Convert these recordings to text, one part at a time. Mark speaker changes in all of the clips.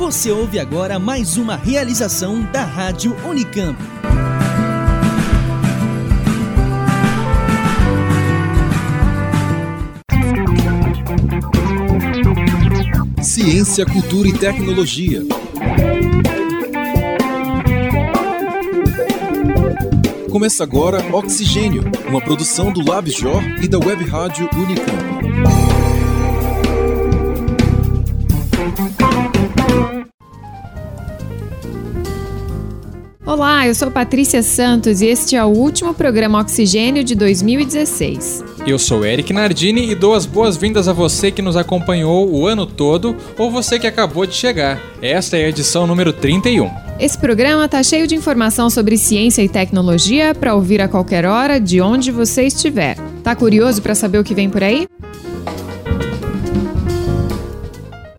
Speaker 1: Você ouve agora mais uma realização da Rádio Unicamp.
Speaker 2: Ciência, cultura e tecnologia. Começa agora Oxigênio, uma produção do LabJOR e da Web Rádio Unicamp.
Speaker 3: Olá, eu sou Patrícia Santos e este é o último programa Oxigênio de 2016.
Speaker 4: Eu sou Eric Nardini e dou as boas-vindas a você que nos acompanhou o ano todo ou você que acabou de chegar. Esta é a edição número 31.
Speaker 3: Esse programa tá cheio de informação sobre ciência e tecnologia para ouvir a qualquer hora, de onde você estiver. Tá curioso para saber o que vem por aí?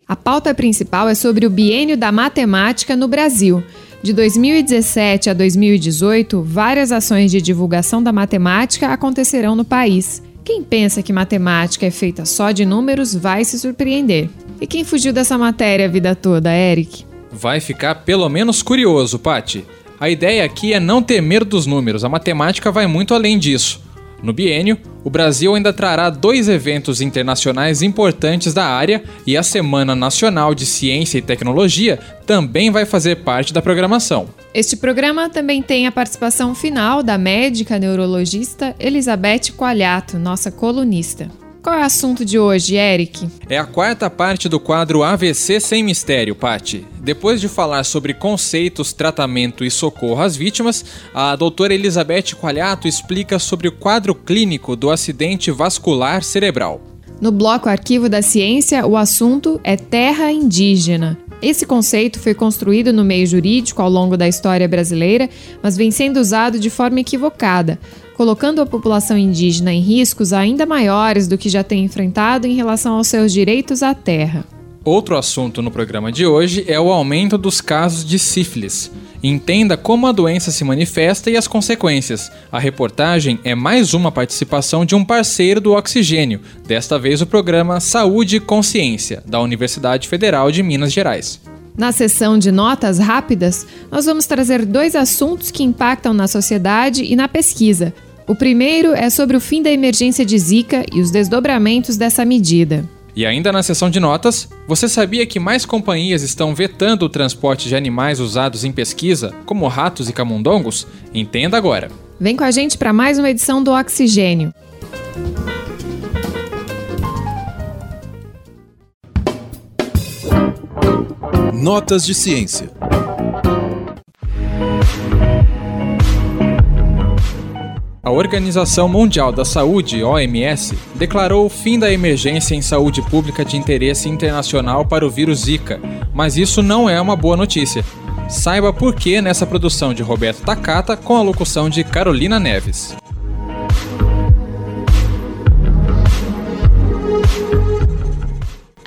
Speaker 3: A pauta principal é sobre o biênio da matemática no Brasil. De 2017 a 2018, várias ações de divulgação da matemática acontecerão no país. Quem pensa que matemática é feita só de números vai se surpreender. E quem fugiu dessa matéria a vida toda, Eric?
Speaker 4: Vai ficar pelo menos curioso, Pati. A ideia aqui é não ter medo dos números, a matemática vai muito além disso. No biênio, o Brasil ainda trará dois eventos internacionais importantes da área e a Semana Nacional de Ciência e Tecnologia também vai fazer parte da programação.
Speaker 3: Este programa também tem a participação final da médica neurologista Elizabeth Coalhato, nossa colunista. Qual é o assunto de hoje, Eric?
Speaker 4: É a quarta parte do quadro AVC Sem Mistério, Pati. Depois de falar sobre conceitos, tratamento e socorro às vítimas, a doutora Elizabeth Qualhato explica sobre o quadro clínico do acidente vascular cerebral.
Speaker 3: No bloco Arquivo da Ciência, o assunto é terra indígena. Esse conceito foi construído no meio jurídico ao longo da história brasileira, mas vem sendo usado de forma equivocada, colocando a população indígena em riscos ainda maiores do que já tem enfrentado em relação aos seus direitos à terra.
Speaker 4: Outro assunto no programa de hoje é o aumento dos casos de sífilis. Entenda como a doença se manifesta e as consequências. A reportagem é mais uma participação de um parceiro do Oxigênio, desta vez o programa Saúde e Consciência, da Universidade Federal de Minas Gerais.
Speaker 3: Na sessão de notas rápidas, nós vamos trazer dois assuntos que impactam na sociedade e na pesquisa. O primeiro é sobre o fim da emergência de Zika e os desdobramentos dessa medida.
Speaker 4: E ainda na seção de notas, você sabia que mais companhias estão vetando o transporte de animais usados em pesquisa, como ratos e camundongos? Entenda agora.
Speaker 3: Vem com a gente para mais uma edição do Oxigênio.
Speaker 2: Notas de ciência.
Speaker 4: A Organização Mundial da Saúde, OMS, declarou o fim da emergência em saúde pública de interesse internacional para o vírus Zika, mas isso não é uma boa notícia. Saiba por que nessa produção de Roberto Takata com a locução de Carolina Neves.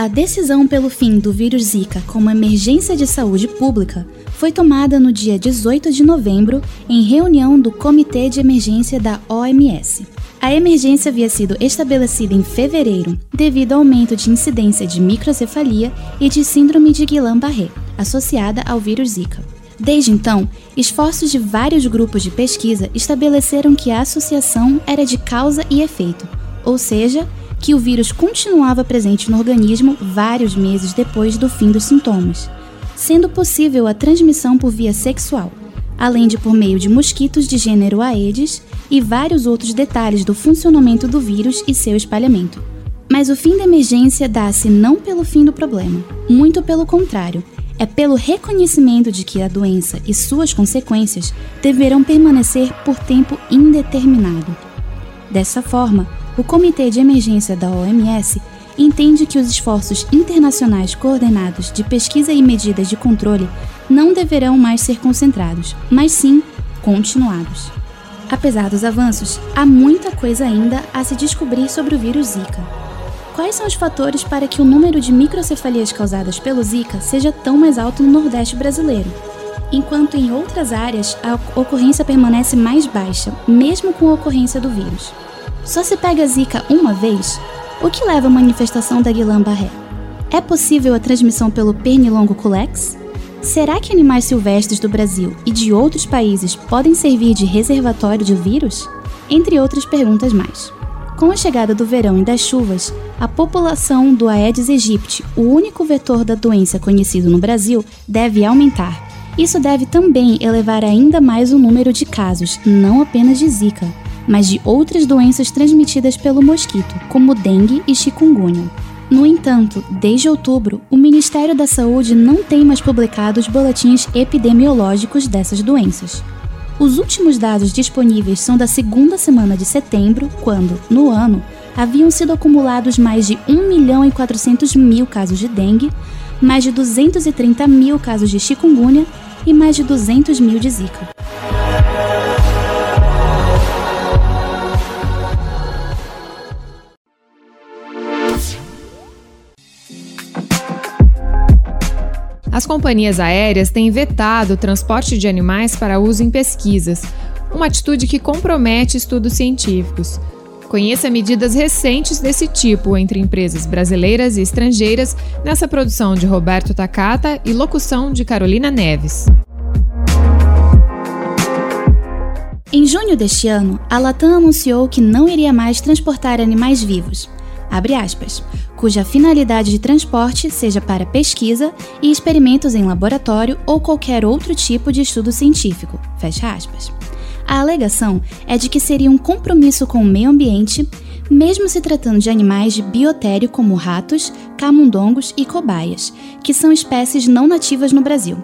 Speaker 5: A decisão pelo fim do vírus Zika como emergência de saúde pública foi tomada no dia 18 de novembro em reunião do Comitê de Emergência da OMS. A emergência havia sido estabelecida em fevereiro devido ao aumento de incidência de microcefalia e de síndrome de Guillain-Barré, associada ao vírus Zika. Desde então, esforços de vários grupos de pesquisa estabeleceram que a associação era de causa e efeito, ou seja, que o vírus continuava presente no organismo vários meses depois do fim dos sintomas, sendo possível a transmissão por via sexual, além de por meio de mosquitos de gênero Aedes e vários outros detalhes do funcionamento do vírus e seu espalhamento. Mas o fim da emergência dá-se não pelo fim do problema, muito pelo contrário, é pelo reconhecimento de que a doença e suas consequências deverão permanecer por tempo indeterminado. Dessa forma, o Comitê de Emergência da OMS entende que os esforços internacionais coordenados de pesquisa e medidas de controle não deverão mais ser concentrados, mas sim continuados. Apesar dos avanços, há muita coisa ainda a se descobrir sobre o vírus Zika. Quais são os fatores para que o número de microcefalias causadas pelo Zika seja tão mais alto no Nordeste brasileiro? Enquanto em outras áreas a ocorrência permanece mais baixa, mesmo com a ocorrência do vírus. Só se pega Zika uma vez? O que leva à manifestação da Guillain-Barré? É possível a transmissão pelo pernilongo culex? Será que animais silvestres do Brasil e de outros países podem servir de reservatório de vírus? Entre outras perguntas mais. Com a chegada do verão e das chuvas, a população do Aedes aegypti, o único vetor da doença conhecido no Brasil, deve aumentar. Isso deve também elevar ainda mais o número de casos, não apenas de Zika, mas de outras doenças transmitidas pelo mosquito, como dengue e chikungunya. No entanto, desde outubro, o Ministério da Saúde não tem mais publicado os boletins epidemiológicos dessas doenças. Os últimos dados disponíveis são da segunda semana de setembro, quando, no ano, haviam sido acumulados mais de 1 milhão e 400 mil casos de dengue, mais de 230 mil casos de chikungunya e mais de 200 mil de Zika.
Speaker 3: As companhias aéreas têm vetado o transporte de animais para uso em pesquisas, uma atitude que compromete estudos científicos. Conheça medidas recentes desse tipo entre empresas brasileiras e estrangeiras nessa produção de Roberto Takata e locução de Carolina Neves.
Speaker 5: Em junho deste ano, a Latam anunciou que não iria mais transportar animais vivos, aspas, cuja finalidade de transporte seja para pesquisa e experimentos em laboratório ou qualquer outro tipo de estudo científico. A alegação é de que seria um compromisso com o meio ambiente, mesmo se tratando de animais de biotério como ratos, camundongos e cobaias, que são espécies não nativas no Brasil.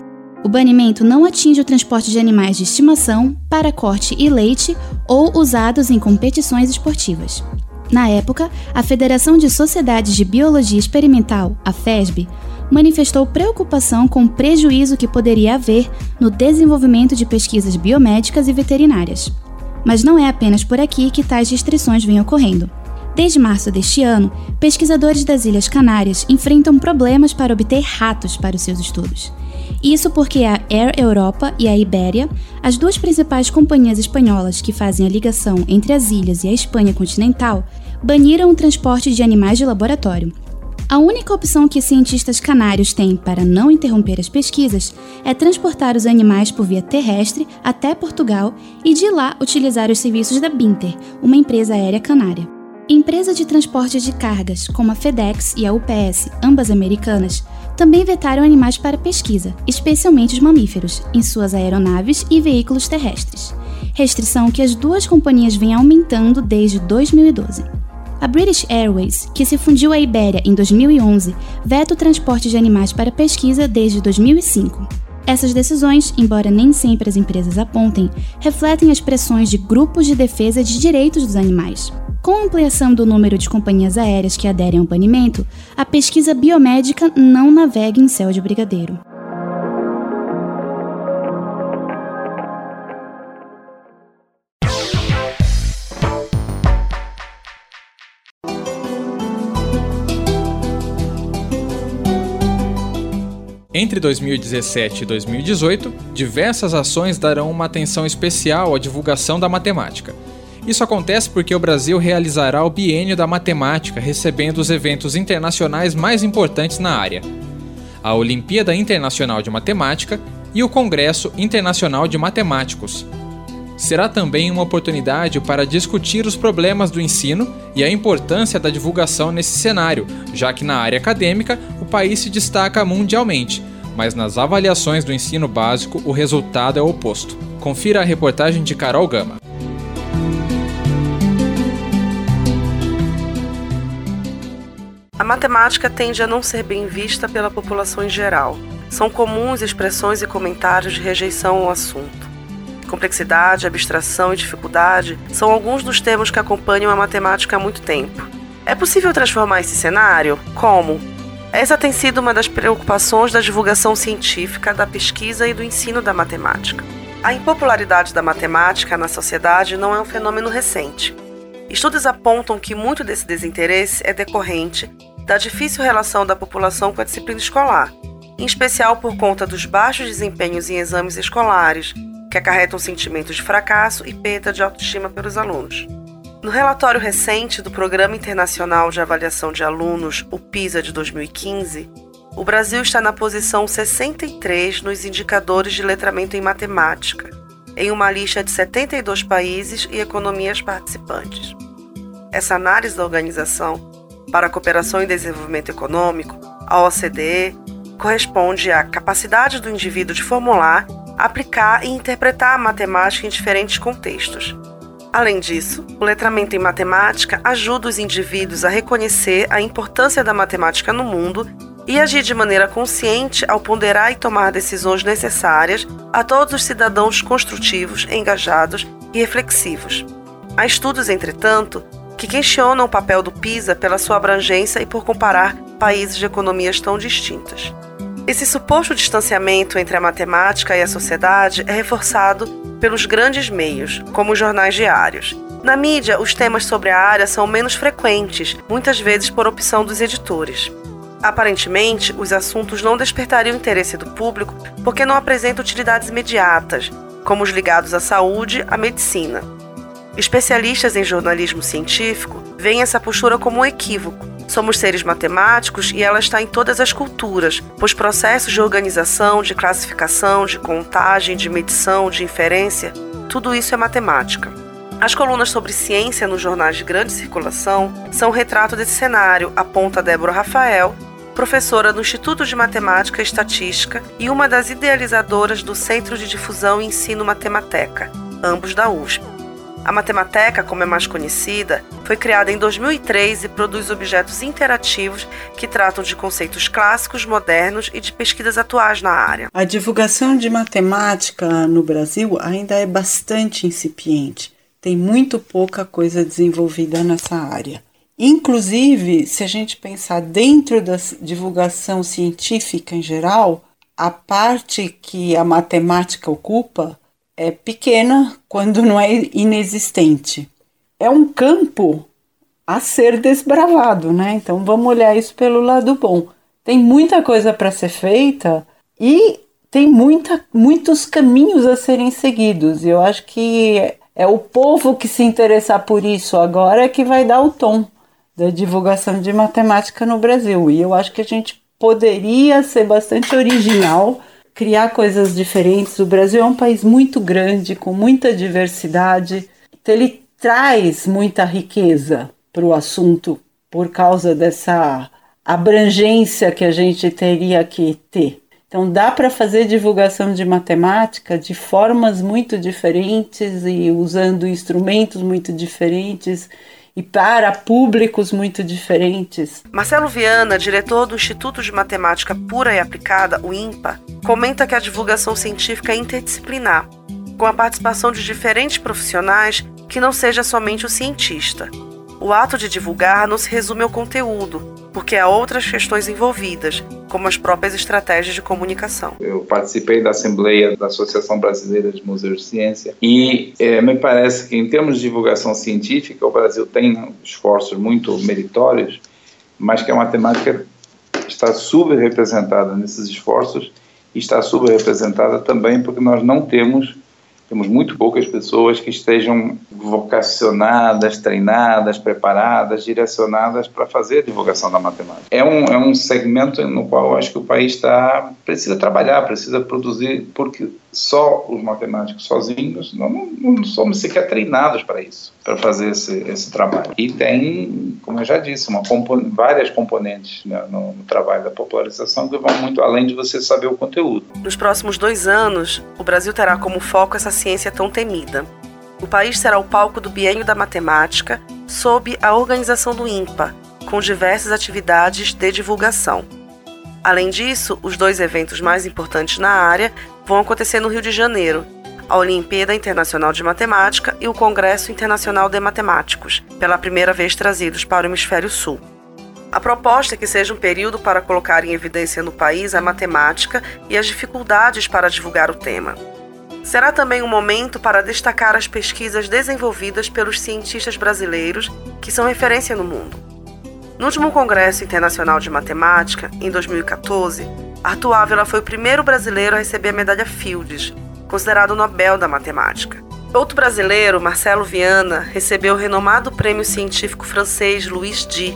Speaker 5: O banimento não atinge o transporte de animais de estimação, para corte e leite ou usados em competições esportivas. Na época, a Federação de Sociedades de Biologia Experimental, a FESB, manifestou preocupação com o prejuízo que poderia haver no desenvolvimento de pesquisas biomédicas e veterinárias. Mas não é apenas por aqui que tais restrições vêm ocorrendo. Desde março deste ano, pesquisadores das Ilhas Canárias enfrentam problemas para obter ratos para os seus estudos. Isso porque a Air Europa e a Ibéria, as duas principais companhias espanholas que fazem a ligação entre as ilhas e a Espanha continental, baniram o transporte de animais de laboratório. A única opção que cientistas canários têm para não interromper as pesquisas é transportar os animais por via terrestre até Portugal e de lá utilizar os serviços da Binter, uma empresa aérea canária. Empresas de transporte de cargas, como a FedEx e a UPS, ambas americanas, também vetaram animais para pesquisa, especialmente os mamíferos, em suas aeronaves e veículos terrestres. Restrição que as duas companhias vêm aumentando desde 2012. A British Airways, que se fundiu à Ibéria em 2011, veta o transporte de animais para pesquisa desde 2005. Essas decisões, embora nem sempre as empresas apontem, refletem as pressões de grupos de defesa de direitos dos animais. Com a ampliação do número de companhias aéreas que aderem ao banimento, a pesquisa biomédica não navega em céu de brigadeiro.
Speaker 4: Entre 2017 e 2018, diversas ações darão uma atenção especial à divulgação da matemática. Isso acontece porque o Brasil realizará o Biênio da Matemática, recebendo os eventos internacionais mais importantes na área: a Olimpíada Internacional de Matemática e o Congresso Internacional de Matemáticos. Será também uma oportunidade para discutir os problemas do ensino e a importância da divulgação nesse cenário, já que na área acadêmica o país se destaca mundialmente, mas nas avaliações do ensino básico o resultado é o oposto. Confira a reportagem de Carol Gama.
Speaker 6: A matemática tende a não ser bem vista pela população em geral. São comuns expressões e comentários de rejeição ao assunto. Complexidade, abstração e dificuldade são alguns dos termos que acompanham a matemática há muito tempo. É possível transformar esse cenário? Como? Essa tem sido uma das preocupações da divulgação científica, da pesquisa e do ensino da matemática. A impopularidade da matemática na sociedade não é um fenômeno recente. Estudos apontam que muito desse desinteresse é decorrente da difícil relação da população com a disciplina escolar, em especial por conta dos baixos desempenhos em exames escolares, que acarretam sentimentos de fracasso e perda de autoestima pelos alunos. No relatório recente do Programa Internacional de Avaliação de Alunos, o PISA de 2015, o Brasil está na posição 63 nos indicadores de letramento em matemática, em uma lista de 72 países e economias participantes. Essa análise da Organização para a Cooperação e Desenvolvimento Econômico, a OCDE, corresponde à capacidade do indivíduo de formular, aplicar e interpretar a matemática em diferentes contextos. Além disso, o letramento em matemática ajuda os indivíduos a reconhecer a importância da matemática no mundo e agir de maneira consciente ao ponderar e tomar decisões necessárias a todos os cidadãos construtivos, engajados e reflexivos. Há estudos, entretanto, que questionam o papel do PISA pela sua abrangência e por comparar países de economias tão distintas. Esse suposto distanciamento entre a matemática e a sociedade é reforçado pelos grandes meios, como os jornais diários. Na mídia, os temas sobre a área são menos frequentes, muitas vezes por opção dos editores. Aparentemente, os assuntos não despertariam interesse do público porque não apresentam utilidades imediatas, como os ligados à saúde, à medicina. Especialistas em jornalismo científico veem essa postura como um equívoco, Somos seres matemáticos e ela está em todas as culturas, pois processos de organização, de classificação, de contagem, de medição, de inferência, tudo isso é matemática. As colunas sobre ciência nos jornais de grande circulação são um retrato desse cenário, aponta Débora Rafael, professora no Instituto de Matemática e Estatística e uma das idealizadoras do Centro de Difusão e Ensino Matemateca, ambos da USP. A Matemateca, como é mais conhecida, foi criada em 2003 e produz objetos interativos que tratam de conceitos clássicos, modernos e de pesquisas atuais na área.
Speaker 7: A divulgação de matemática no Brasil ainda é bastante incipiente. Tem muito pouca coisa desenvolvida nessa área. Inclusive, se a gente pensar dentro da divulgação científica em geral, a parte que a matemática ocupa é pequena quando não é inexistente. É um campo a ser desbravado, né? Então vamos olhar isso pelo lado bom. Tem muita coisa para ser feita e tem muita, muitos caminhos a serem seguidos. E eu acho que é o povo que se interessar por isso agora que vai dar o tom da divulgação de matemática no Brasil. E eu acho que a gente poderia ser bastante original criar coisas diferentes. O Brasil é um país muito grande, com muita diversidade, então ele traz muita riqueza para o assunto por causa dessa abrangência que a gente teria que ter. Então dá para fazer divulgação de matemática de formas muito diferentes e usando instrumentos muito diferentes e para públicos muito diferentes.
Speaker 6: Marcelo Viana, diretor do Instituto de Matemática Pura e Aplicada, o INPA, comenta que a divulgação científica é interdisciplinar, com a participação de diferentes profissionais que não seja somente o cientista. O ato de divulgar não se resume ao conteúdo, porque há outras questões envolvidas, como as próprias estratégias de comunicação.
Speaker 8: Eu participei da Assembleia da Associação Brasileira de Museus de Ciência e é, me parece que, em termos de divulgação científica, o Brasil tem esforços muito meritórios, mas que a matemática está subrepresentada nesses esforços e está subrepresentada também porque nós não temos temos muito poucas pessoas que estejam vocacionadas, treinadas, preparadas, direcionadas para fazer a divulgação da matemática. É um, é um segmento no qual eu acho que o país está precisa trabalhar, precisa produzir, porque só os matemáticos sozinhos não, não, somos sequer treinados para isso, para fazer esse, esse trabalho. E tem, como eu já disse, uma várias componentes né, no, no trabalho da popularização que vão muito além de você saber o conteúdo.
Speaker 6: Nos próximos dois anos, o Brasil terá como foco essa ciência tão temida. O país será o palco do Bienio da Matemática, sob a organização do INPA, com diversas atividades de divulgação. Além disso, os dois eventos mais importantes na área vão acontecer no Rio de Janeiro, a Olimpíada Internacional de Matemática e o Congresso Internacional de Matemáticos, pela primeira vez trazidos para o Hemisfério Sul. A proposta é que seja um período para colocar em evidência no país a matemática e as dificuldades para divulgar o tema. Será também um momento para destacar as pesquisas desenvolvidas pelos cientistas brasileiros que são referência no mundo. No último Congresso Internacional de Matemática, em 2014, Arthur Ávila foi o primeiro brasileiro a receber a medalha Fields, considerado o Nobel da Matemática. Outro brasileiro, Marcelo Viana, recebeu o renomado prêmio científico francês Louis D,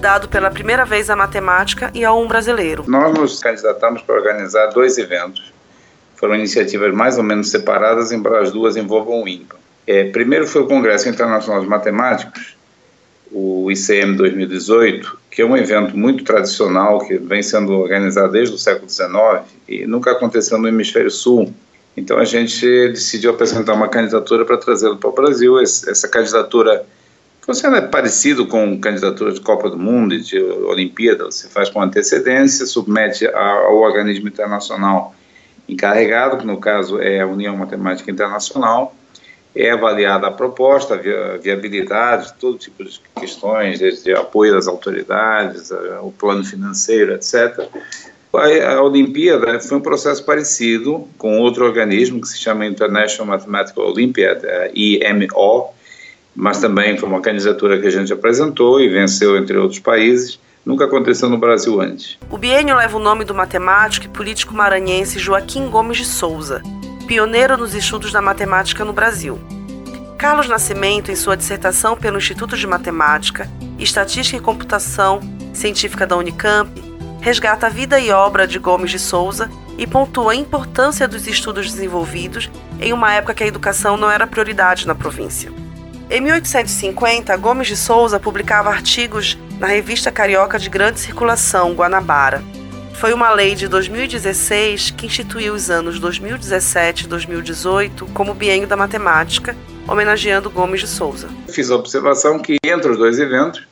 Speaker 6: dado pela primeira vez à matemática e a um brasileiro.
Speaker 8: Nós nos candidatamos para organizar dois eventos. Foram iniciativas mais ou menos separadas, embora as duas envolvam o INPA. É, primeiro foi o Congresso Internacional de Matemáticos, o ICM 2018, que é um evento muito tradicional que vem sendo organizado desde o século XIX e nunca aconteceu no hemisfério sul. Então a gente decidiu apresentar uma candidatura para trazê-lo para o Brasil. Essa candidatura funciona parecido com candidatura de Copa do Mundo e de Olimpíada. Você faz com antecedência, submete ao organismo internacional encarregado, que no caso é a União Matemática Internacional, é avaliada a proposta, a viabilidade, todo tipo de questões, desde apoio das autoridades, o plano financeiro, etc. A, Olimpíada foi um processo parecido com outro organismo que se chama International Mathematical Olympiad, IMO, mas também foi uma candidatura que a gente apresentou e venceu entre outros países. Nunca aconteceu no Brasil antes.
Speaker 6: O biênio leva o nome do matemático e político maranhense Joaquim Gomes de Souza, pioneiro nos estudos da matemática no Brasil. Carlos Nascimento, em sua dissertação pelo Instituto de Matemática, Estatística e Computação Científica da Unicamp, resgata a vida e obra de Gomes de Souza e pontua a importância dos estudos desenvolvidos em uma época que a educação não era prioridade na província. Em 1850, Gomes de Souza publicava artigos na revista carioca de grande circulação, Guanabara, foi uma lei de 2016 que instituiu os anos 2017 e 2018 como biênio da matemática, homenageando Gomes de Souza.
Speaker 8: Fiz a observação que entre os dois eventos,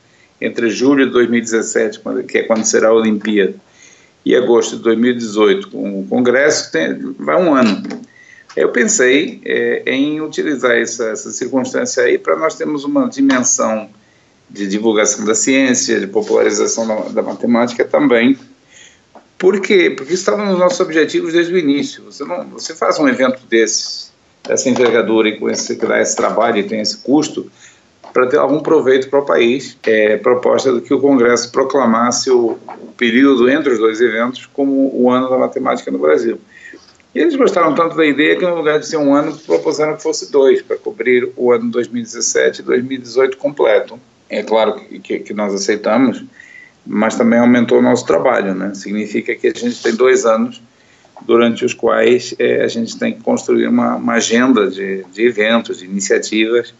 Speaker 8: entre julho de 2017, que é quando será a Olimpíada, e agosto de 2018, com o Congresso, tem, vai um ano. Eu pensei é, em utilizar essa, essa circunstância aí para nós termos uma dimensão de divulgação da ciência, de popularização da, da matemática também, por quê? Porque estava nos nossos objetivos desde o início. Você, não, você faz um evento desses, dessa envergadura e com esse, que dá esse trabalho e tem esse custo, para ter algum proveito para o país. É proposta de que o Congresso proclamasse o, o período entre os dois eventos como o ano da matemática no Brasil. E eles gostaram tanto da ideia que, no lugar de ser um ano, propuseram que fosse dois, para cobrir o ano 2017 e 2018 completo. É claro que, que, que nós aceitamos, mas também aumentou o nosso trabalho, né? Significa que a gente tem dois anos durante os quais é, a gente tem que construir uma, uma agenda de, de, eventos, de iniciativas,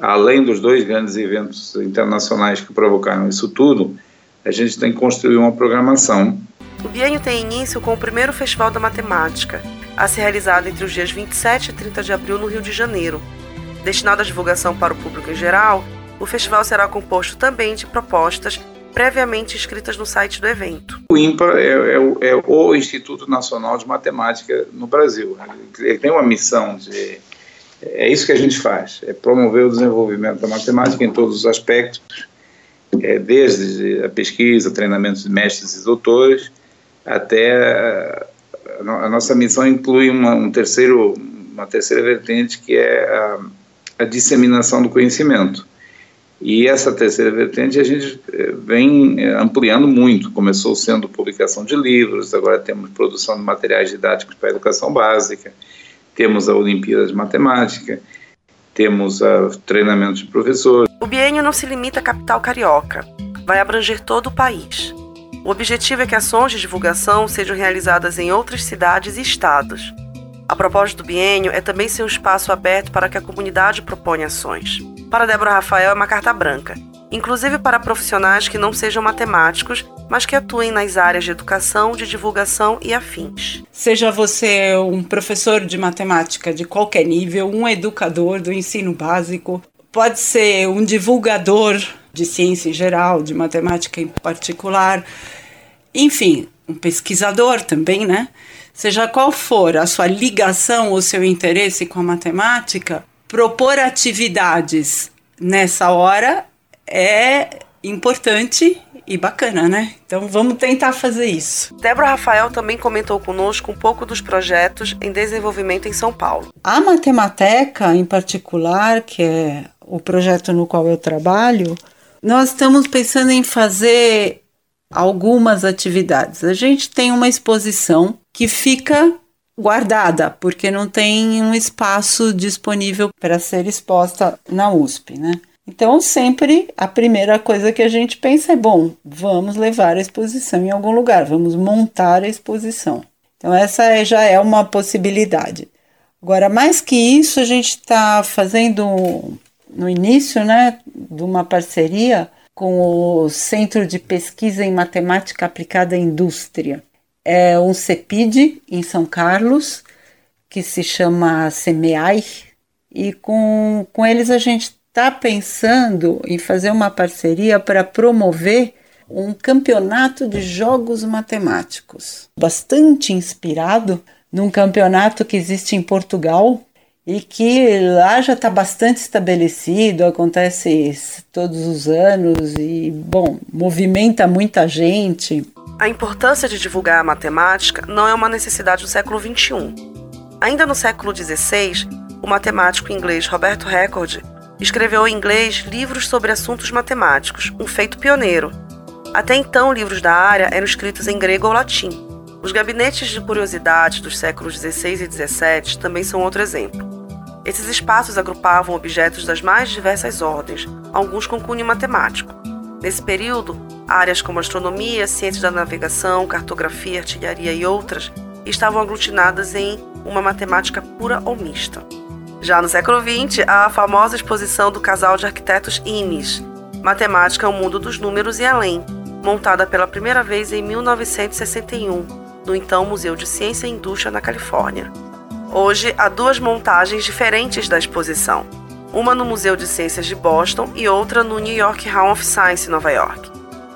Speaker 8: além dos dois grandes eventos internacionais que provocaram isso tudo, a gente tem que construir uma programação.
Speaker 6: O biênio tem início com o primeiro Festival da Matemática, a ser realizado entre os dias 27 e 30 de abril no Rio de Janeiro. Destinado à divulgação para o público em geral, o festival será composto também de propostas previamente inscritas no site do evento.
Speaker 8: O INPA é, é, é, o Instituto Nacional de Matemática no Brasil. Ele tem uma missão de. É isso que a gente faz: é promover o desenvolvimento da matemática em todos os aspectos, é, desde a pesquisa, treinamento de mestres e doutores, até a, a nossa missão inclui uma, um terceiro, uma terceira vertente que é a, a disseminação do conhecimento. E essa terceira vertente a gente eh, vem eh, ampliando muito. Começou sendo publicação de livros, agora temos produção de materiais didáticos para a educação básica, temos a Olimpíada de Matemática, temos a treinamento de professores.
Speaker 6: O biênio não se limita à capital carioca, vai abranger todo o país. O objetivo é que ações de divulgação sejam realizadas em outras cidades e estados. A propósito do biênio é também ser um espaço aberto para que a comunidade proponha ações. Para Débora Rafael é uma carta branca, inclusive para profissionais que não sejam matemáticos, mas que atuem nas áreas de educação, de divulgação e afins.
Speaker 7: Seja você um professor de matemática de qualquer nível, um educador do ensino básico, pode ser um divulgador de ciência em geral, de matemática em particular, enfim, um pesquisador também, né? Seja qual for a sua ligação ou seu interesse com a matemática, propor atividades nessa hora é importante e bacana, né? Então vamos tentar fazer isso.
Speaker 6: Débora Rafael também comentou conosco um pouco dos projetos em desenvolvimento em São Paulo.
Speaker 7: A Matemateca, em particular, que é o projeto no qual eu trabalho, nós estamos pensando em fazer algumas atividades. A gente tem uma exposição que fica guardada, porque não tem um espaço disponível para ser exposta na USP, né? Então, sempre a primeira coisa que a gente pensa é: bom, vamos levar a exposição em algum lugar, vamos montar a exposição. Então, essa é, já é uma possibilidade. Agora, mais que isso, a gente está fazendo no início né, de uma parceria com o Centro de Pesquisa em Matemática Aplicada à Indústria. É um CEPID em São Carlos, que se chama SEMEAI, e com, com eles a gente está pensando em fazer uma parceria para promover um campeonato de jogos matemáticos, bastante inspirado num campeonato que existe em Portugal e que lá já está bastante estabelecido, acontece todos os anos e, bom, movimenta muita gente.
Speaker 6: A importância de divulgar a matemática não é uma necessidade do século XXI. Ainda no século XVI, o matemático inglês Roberto Record escreveu em inglês livros sobre assuntos matemáticos, um feito pioneiro. Até então, livros da área eram escritos em grego ou latim. Os gabinetes de curiosidades dos séculos XVI e XVII também são outro exemplo. Esses espaços agrupavam objetos das mais diversas ordens, alguns com cunho matemático. Nesse período, áreas como astronomia, ciências da navegação, cartografia, artilharia e outras estavam aglutinadas em uma matemática pura ou mista. Já no século XX, há a famosa exposição do casal de arquitetos Imes, Matemática, o Mundo dos Números e Além, montada pela primeira vez em 1961, no então Museu de Ciência e Indústria na Califórnia. Hoje há duas montagens diferentes da exposição, uma no Museu de Ciências de Boston e outra no New York Hall of Science, Nova York.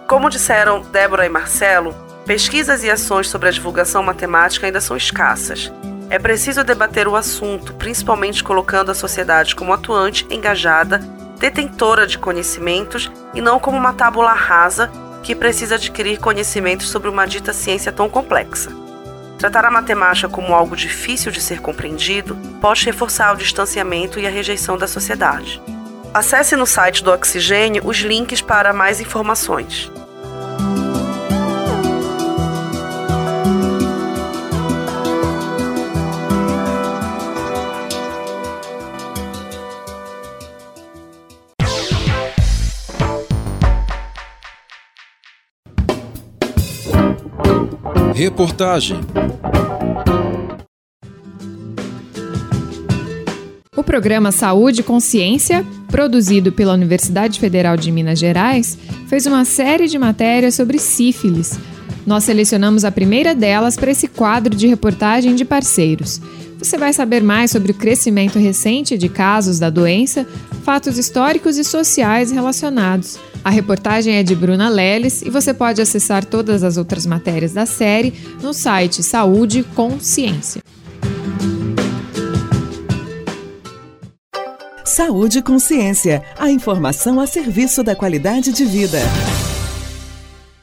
Speaker 6: Como disseram Débora e Marcelo, pesquisas e ações sobre a divulgação matemática ainda são escassas. É preciso debater o assunto, principalmente colocando a sociedade como atuante, engajada, detentora de conhecimentos e não como uma tábula rasa que precisa adquirir conhecimentos sobre uma dita ciência tão complexa. Tratar a matemática como algo difícil de ser compreendido pode reforçar o distanciamento e a rejeição da sociedade. Acesse no site do Oxigênio os links para mais informações.
Speaker 2: Reportagem.
Speaker 3: O programa Saúde e Consciência, produzido pela Universidade Federal de Minas Gerais, fez uma série de matérias sobre sífilis. Nós selecionamos a primeira delas para esse quadro de reportagem de parceiros. Você vai saber mais sobre o crescimento recente de casos da doença, fatos históricos e sociais relacionados. A reportagem é de Bruna Leles e você pode acessar todas as outras matérias da série no site Saúde com Ciência.
Speaker 9: Saúde com Ciência, a informação a serviço da qualidade de vida.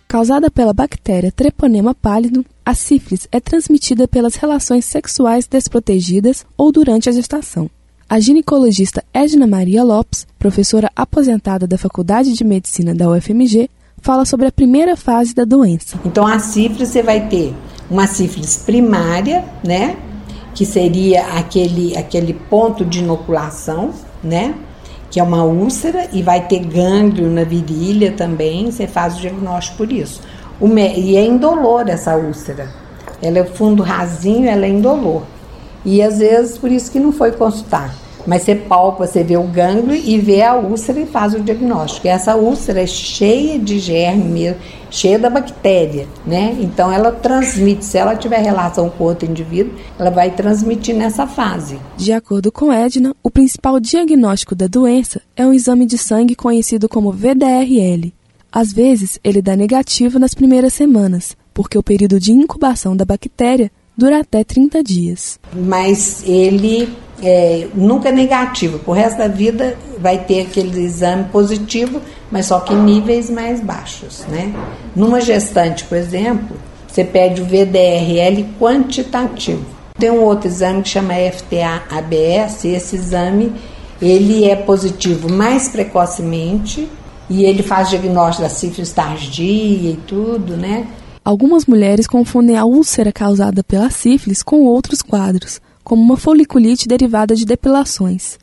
Speaker 10: Causada pela bactéria Treponema pálido, a sífilis é transmitida pelas relações sexuais desprotegidas ou durante a gestação. A ginecologista Edna Maria Lopes, professora aposentada da Faculdade de Medicina da UFMG, fala sobre a primeira fase da doença.
Speaker 11: Então, a sífilis você vai ter uma sífilis primária, né? Que seria aquele, aquele ponto de inoculação, né? Que é uma úlcera e vai ter gânglio na virilha também, você faz o diagnóstico por isso. O. E é indolor essa úlcera. Ela é fundo rasinho, ela é indolor. E às vezes por isso que não foi consultar. Mas você palpa, você vê o gânglio e vê a úlcera e faz o diagnóstico. E essa úlcera é cheia de germe mesmo, cheia da bactéria, né? Então ela transmite, se ela tiver relação com outro indivíduo, ela vai transmitir nessa fase.
Speaker 10: De acordo com Edna, o principal diagnóstico da doença é um exame de sangue conhecido como VDRL. Às vezes, ele dá negativo nas primeiras semanas, porque o período de incubação da bactéria dura até 30 dias.
Speaker 11: Mas ele é, nunca é negativo, o resto da vida vai ter aquele exame positivo, mas só que em níveis mais baixos. Né? Numa gestante, por exemplo, você pede o VDRL quantitativo. Tem um outro exame que chama FTA-ABS, esse exame ele é positivo mais precocemente e ele faz diagnóstico da sífilis tardia e tudo, né?
Speaker 10: Algumas mulheres confundem a úlcera causada pela sífilis com outros quadros, como uma foliculite derivada de depilações.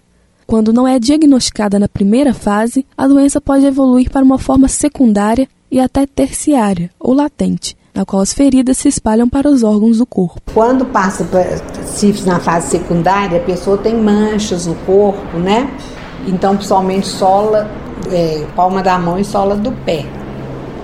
Speaker 10: Quando não é diagnosticada na primeira fase, a doença pode evoluir para uma forma secundária e até terciária ou latente, na qual as feridas se espalham para os órgãos do corpo.
Speaker 11: Quando passa sífilis na fase secundária, a pessoa tem manchas no corpo, né? Então, principalmente sola, é, palma da mão e sola do pé.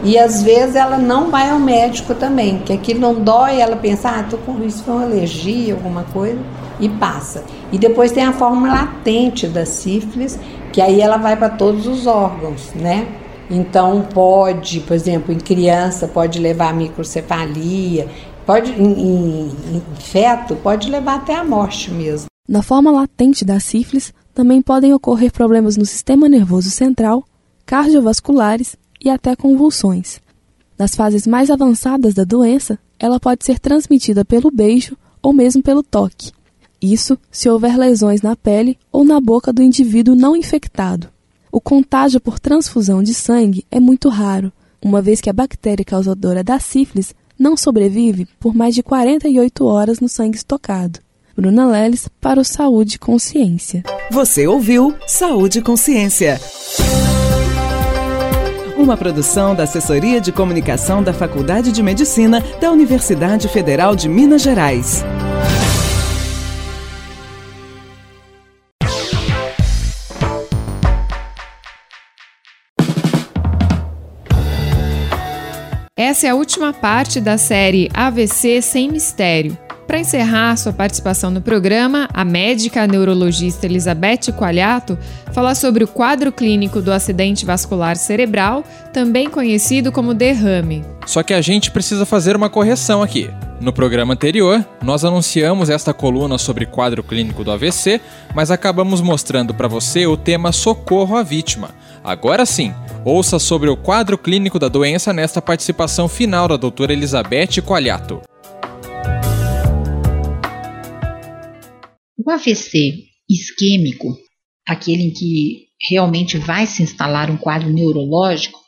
Speaker 11: E às vezes ela não vai ao médico também, que aquilo não dói, ela pensa, ah, tô com isso, foi uma alergia, alguma coisa, e passa. E depois tem a forma latente da sífilis, que aí ela vai para todos os órgãos, né? Então pode, por exemplo, em criança pode levar microcefalia, pode em, em, em feto pode levar até a morte mesmo.
Speaker 10: Na forma latente da sífilis também podem ocorrer problemas no sistema nervoso central, cardiovasculares e até convulsões. Nas fases mais avançadas da doença, ela pode ser transmitida pelo beijo ou mesmo pelo toque. Isso se houver lesões na pele ou na boca do indivíduo não infectado. O contágio por transfusão de sangue é muito raro, uma vez que a bactéria causadora da sífilis não sobrevive por mais de 48 horas no sangue estocado. Bruna Leles para o Saúde e Consciência.
Speaker 9: Você ouviu Saúde e Consciência. Uma produção da Assessoria de Comunicação da Faculdade de Medicina da Universidade Federal de Minas Gerais.
Speaker 3: Essa é a última parte da série AVC Sem Mistério. Para encerrar sua participação no programa, a médica neurologista Elizabeth Qualiato fala sobre o quadro clínico do acidente vascular cerebral, também conhecido como derrame.
Speaker 4: Só que a gente precisa fazer uma correção aqui. No programa anterior, nós anunciamos esta coluna sobre quadro clínico do AVC, mas acabamos mostrando para você o tema socorro à vítima. Agora sim, ouça sobre o quadro clínico da doença nesta participação final da doutora Elizabeth Qualiato.
Speaker 12: O AVC isquêmico, aquele em que realmente vai se instalar um quadro neurológico,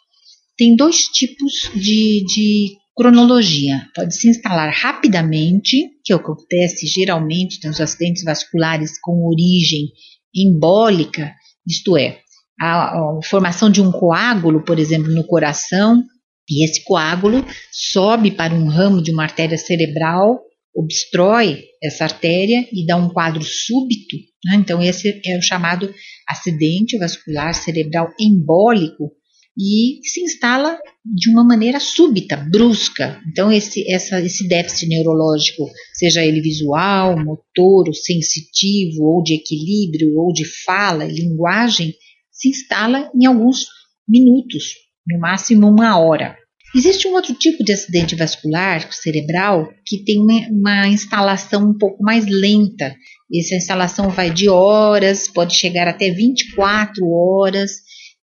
Speaker 12: tem dois tipos de, de cronologia. Pode se instalar rapidamente, que acontece geralmente nos acidentes vasculares com origem embólica, isto é, a, a formação de um coágulo, por exemplo, no coração, e esse coágulo sobe para um ramo de uma artéria cerebral, obstrói essa artéria e dá um quadro súbito. Né? Então, esse é o chamado acidente vascular cerebral embólico e se instala de uma maneira súbita, brusca. Então, esse, essa, esse déficit neurológico, seja ele visual, motor, ou sensitivo, ou de equilíbrio, ou de fala, linguagem, se instala em alguns minutos, no máximo uma hora. Existe um outro tipo de acidente vascular cerebral que tem uma, instalação um pouco mais lenta. Essa instalação vai de horas, pode chegar até 24 horas.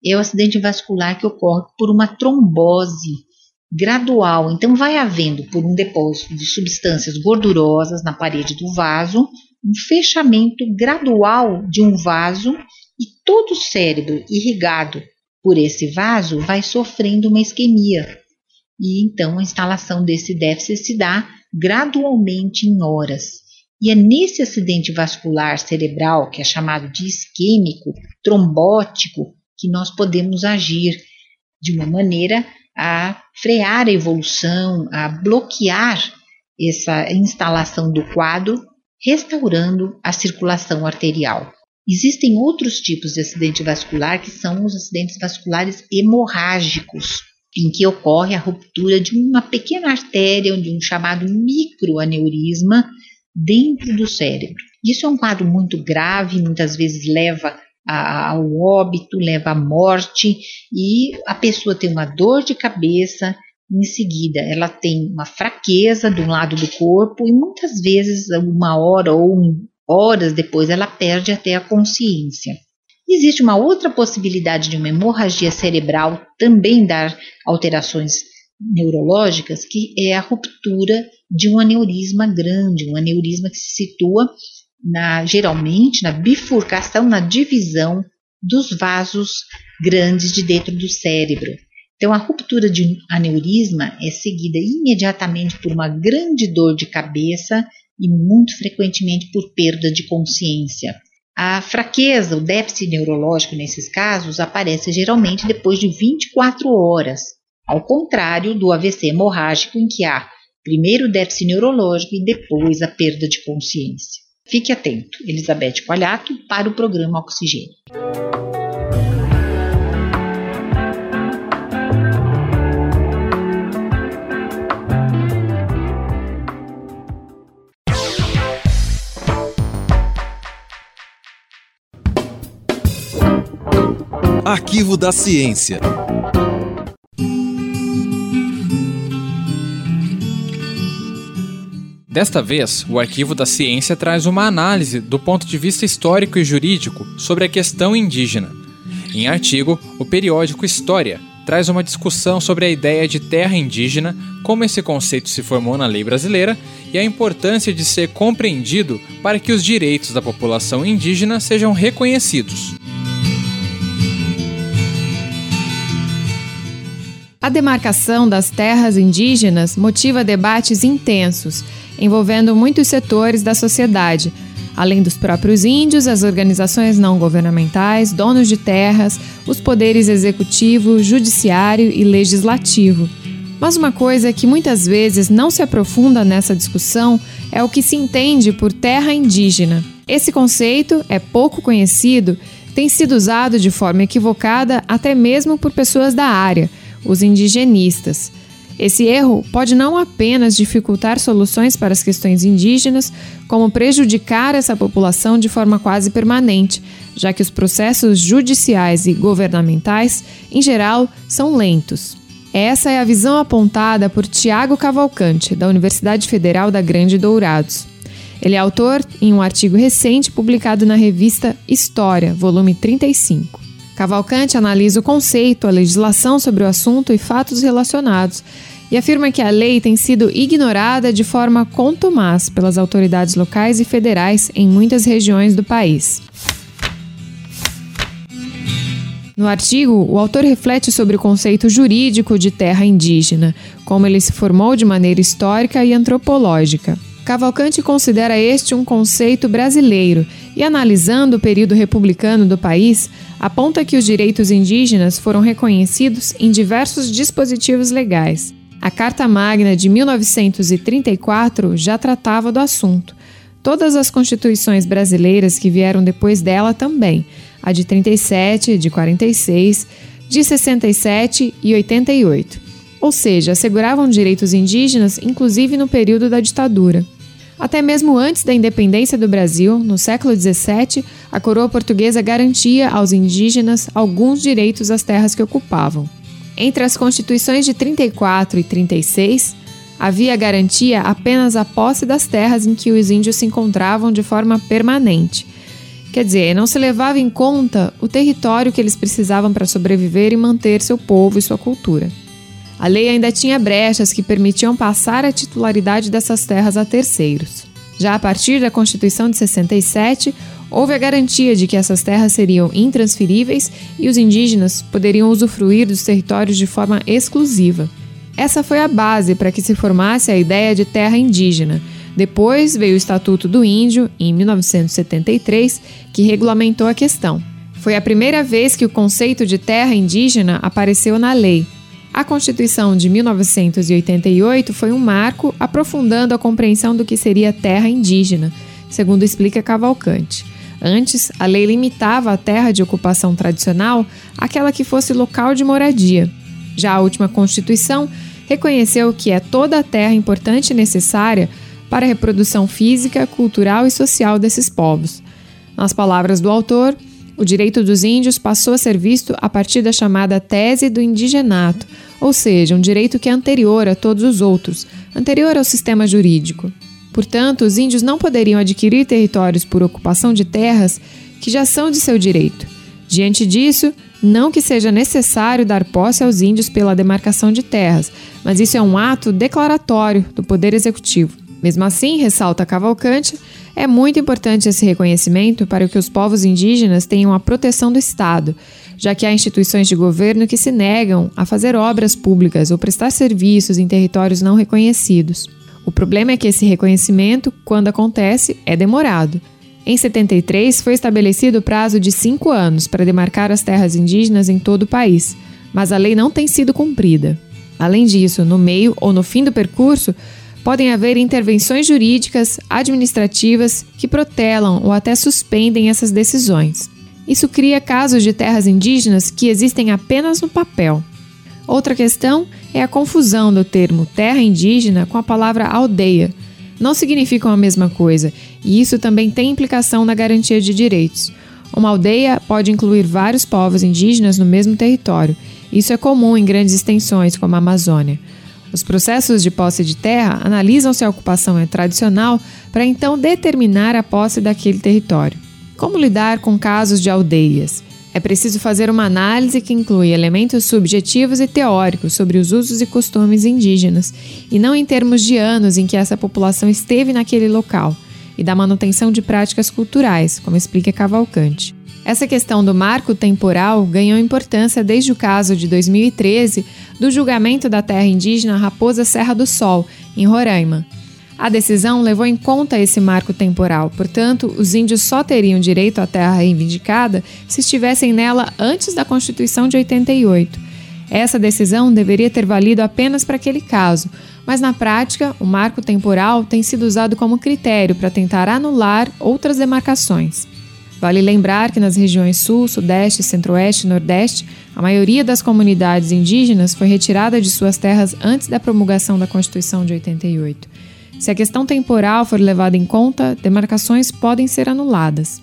Speaker 12: É o acidente vascular que ocorre por uma trombose gradual. Então, vai havendo, por um depósito de substâncias gordurosas na parede do vaso, um fechamento gradual de um vaso e todo o cérebro irrigado por esse vaso vai sofrendo uma isquemia. E então a instalação desse déficit se dá gradualmente em horas. E é nesse acidente vascular cerebral, que é chamado de isquêmico, trombótico, que nós podemos agir de uma maneira a frear a evolução, a bloquear essa instalação do quadro, restaurando a circulação arterial. Existem outros tipos de acidente vascular que são os acidentes vasculares hemorrágicos, em que ocorre a ruptura de uma pequena artéria, de um chamado microaneurisma dentro do cérebro. Isso é um quadro muito grave, muitas vezes leva ao óbito, leva à morte e a pessoa tem uma dor de cabeça, em seguida ela tem uma fraqueza de um lado do corpo e muitas vezes uma hora ou Horas depois, ela perde até a consciência. Existe uma outra possibilidade de uma hemorragia cerebral também dar alterações neurológicas, que é a ruptura de um aneurisma grande, um aneurisma que se situa na, geralmente na bifurcação, na divisão dos vasos grandes de dentro do cérebro. Então, a ruptura de aneurisma é seguida imediatamente por uma grande dor de cabeça e muito frequentemente por perda de consciência. A fraqueza, o déficit neurológico nesses casos aparece geralmente depois de 24 horas, ao contrário do AVC hemorrágico em que há primeiro o déficit neurológico e depois a perda de consciência. Fique atento, Elizabeth Palhato, para o programa Oxigênio.
Speaker 2: Arquivo da Ciência.
Speaker 4: Desta vez, o Arquivo da Ciência traz uma análise do ponto de vista histórico e jurídico sobre a questão indígena. Em artigo, o periódico História traz uma discussão sobre a ideia de terra indígena, como esse conceito se formou na lei brasileira e a importância de ser compreendido para que os direitos da população indígena sejam reconhecidos.
Speaker 3: A demarcação das terras indígenas motiva debates intensos, envolvendo muitos setores da sociedade, além dos próprios índios, as organizações não governamentais, donos de terras, os poderes executivo, judiciário e legislativo. Mas uma coisa que muitas vezes não se aprofunda nessa discussão é o que se entende por terra indígena. Esse conceito é pouco conhecido, tem sido usado de forma equivocada até mesmo por pessoas da área os indigenistas. Esse erro pode não apenas dificultar soluções para as questões indígenas, como prejudicar essa população de forma quase permanente, já que os processos judiciais e governamentais, em geral, são lentos. Essa é a visão apontada por Tiago Cavalcante, da Universidade Federal da Grande Dourados. Ele é autor em um artigo recente publicado na revista História, volume 35. Cavalcante analisa o conceito, a legislação sobre o assunto e fatos relacionados e afirma que a lei tem sido ignorada de forma contumaz pelas autoridades locais e federais em muitas regiões do país. No artigo, o autor reflete sobre o conceito jurídico de terra indígena, como ele se formou de maneira histórica e antropológica. Cavalcante considera este um conceito brasileiro e, analisando o período republicano do país, aponta que os direitos indígenas foram reconhecidos em diversos dispositivos legais. A Carta Magna de 1934 já tratava do assunto. Todas as constituições brasileiras que vieram depois dela também, a de 37, de 46, de 67 e 88. Ou seja, asseguravam direitos indígenas, inclusive no período da ditadura. Até mesmo antes da independência do Brasil, no século XVII, a coroa portuguesa garantia aos indígenas alguns direitos às terras que ocupavam. Entre as constituições de 34 e 36, havia garantia apenas a posse das terras em que os índios se encontravam de forma permanente. Quer dizer, não se levava em conta o território que eles precisavam para sobreviver e manter seu povo e sua cultura. A lei ainda tinha brechas que permitiam passar a titularidade dessas terras a terceiros. Já a partir da Constituição de 67, houve a garantia de que essas terras seriam intransferíveis e os indígenas poderiam usufruir dos territórios de forma exclusiva. Essa foi a base para que se formasse a ideia de terra indígena. Depois veio o Estatuto do Índio, em 1973, que regulamentou a questão. Foi a primeira vez que o conceito de terra indígena apareceu na lei, a Constituição de 1988 foi um marco aprofundando a compreensão do que seria terra indígena, segundo explica Cavalcante. Antes, a lei limitava a terra de ocupação tradicional àquela que fosse local de moradia. Já a última Constituição reconheceu que é toda a terra importante e necessária para a reprodução física, cultural e social desses povos. Nas palavras do autor, o direito dos índios passou a ser visto a partir da chamada tese do indigenato, ou seja, um direito que é anterior a todos os outros, anterior ao sistema jurídico. Portanto, os índios não poderiam adquirir territórios por ocupação de terras que já são de seu direito. Diante disso, não que seja necessário dar posse aos índios pela demarcação de terras, mas isso é um ato declaratório do Poder Executivo. Mesmo assim, ressalta Cavalcante, é muito importante esse reconhecimento para que os povos indígenas tenham a proteção do Estado, já que há instituições de governo que se negam a fazer obras públicas ou prestar serviços em territórios não reconhecidos. O problema é que esse reconhecimento, quando acontece, é demorado. Em 73, foi estabelecido o prazo de cinco anos para demarcar as terras indígenas em todo o país, mas a lei não tem sido cumprida. Além disso, no meio ou no fim do percurso, podem haver intervenções jurídicas, administrativas que protelam ou até suspendem essas decisões. Isso cria casos de terras indígenas que existem apenas no papel. Outra questão é a confusão do termo terra indígena com a palavra aldeia. Não significam a mesma coisa, e isso também tem implicação na garantia de direitos. Uma aldeia pode incluir vários povos indígenas no mesmo território. Isso é comum em grandes extensões, como a Amazônia. Os processos de posse de terra analisam se a ocupação é tradicional para então determinar a posse daquele território. Como lidar com casos de aldeias? É preciso fazer uma análise que inclui elementos subjetivos e teóricos sobre os usos e costumes indígenas, e não em termos de anos em que essa população esteve naquele local, e da manutenção de práticas culturais, como explica Cavalcante. Essa questão do marco temporal ganhou importância desde o caso de 2013 do julgamento da terra indígena Raposa Serra do Sol, em Roraima. A decisão levou em conta esse marco temporal, portanto, os índios só teriam direito à terra reivindicada se estivessem nela antes da Constituição de 88. Essa decisão deveria ter valido apenas para aquele caso, mas na prática, o marco temporal tem sido usado como critério para tentar anular outras demarcações. Vale lembrar que nas regiões Sul, Sudeste, Centro-Oeste e Nordeste, a maioria das comunidades indígenas foi retirada de suas terras antes da promulgação da Constituição de 88. Se a questão temporal for levada em conta, demarcações podem ser anuladas.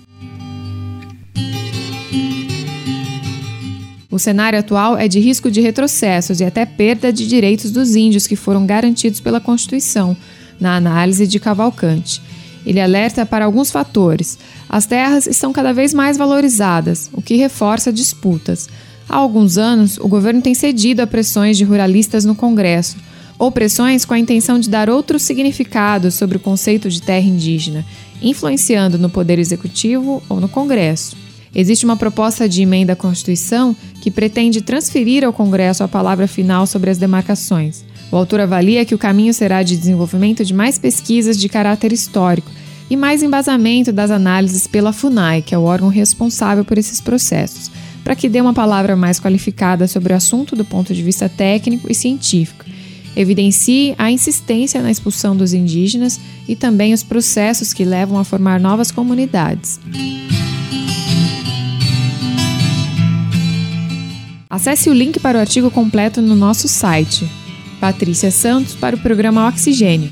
Speaker 3: O cenário atual é de risco de retrocessos e até perda de direitos dos índios que foram garantidos pela Constituição, na análise de Cavalcante. Ele alerta para alguns fatores. As terras estão cada vez mais valorizadas, o que reforça disputas. Há alguns anos, o governo tem cedido a pressões de ruralistas no Congresso, ou pressões com a intenção de dar outro significado sobre o conceito de terra indígena, influenciando no Poder Executivo ou no Congresso. Existe uma proposta de emenda à Constituição que pretende transferir ao Congresso a palavra final sobre as demarcações. O autor avalia que o caminho será de desenvolvimento de mais pesquisas de caráter histórico e mais embasamento das análises pela FUNAI, que é o órgão responsável por esses processos, para que dê uma palavra mais qualificada sobre o assunto do ponto de vista técnico e científico evidencie a insistência na expulsão dos indígenas e também os processos que levam a formar novas comunidades. Acesse o link para o artigo completo no nosso site. Patrícia Santos para o programa Oxigênio.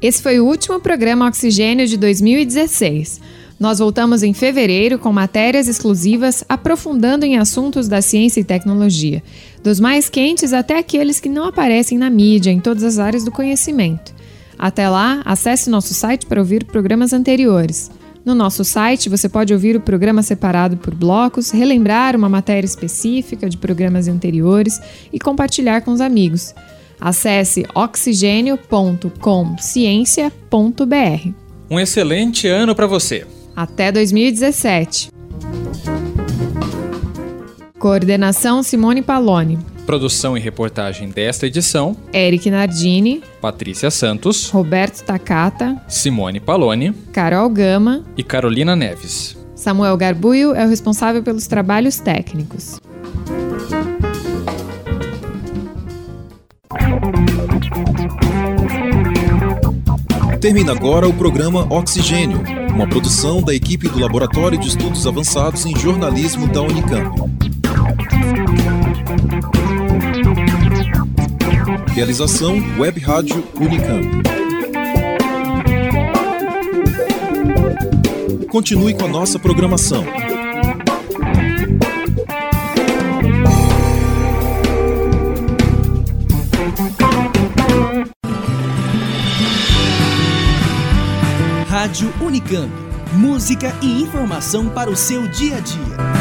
Speaker 3: Esse foi o último programa Oxigênio de 2016. Nós voltamos em fevereiro com matérias exclusivas aprofundando em assuntos da ciência e tecnologia, dos mais quentes até aqueles que não aparecem na mídia em todas as áreas do conhecimento. Até lá, acesse nosso site para ouvir programas anteriores. No nosso site você pode ouvir o programa separado por blocos, relembrar uma matéria específica de programas anteriores e compartilhar com os amigos. Acesse oxigênio.comciência.br.
Speaker 4: Um excelente ano para você.
Speaker 3: Até 2017. Coordenação Simone Paloni.
Speaker 4: Produção e reportagem desta edição:
Speaker 3: Eric Nardini,
Speaker 4: Patrícia Santos,
Speaker 3: Roberto Takata,
Speaker 4: Simone Paloni,
Speaker 3: Carol Gama
Speaker 4: e Carolina Neves.
Speaker 3: Samuel Garbuio é o responsável pelos trabalhos técnicos.
Speaker 2: Termina agora o programa Oxigênio, uma produção da equipe do Laboratório de Estudos Avançados em Jornalismo da Unicamp. Realização Web Rádio Unicamp. Continue com a nossa programação.
Speaker 1: Rádio Unicamp. Música e informação para o seu dia a dia.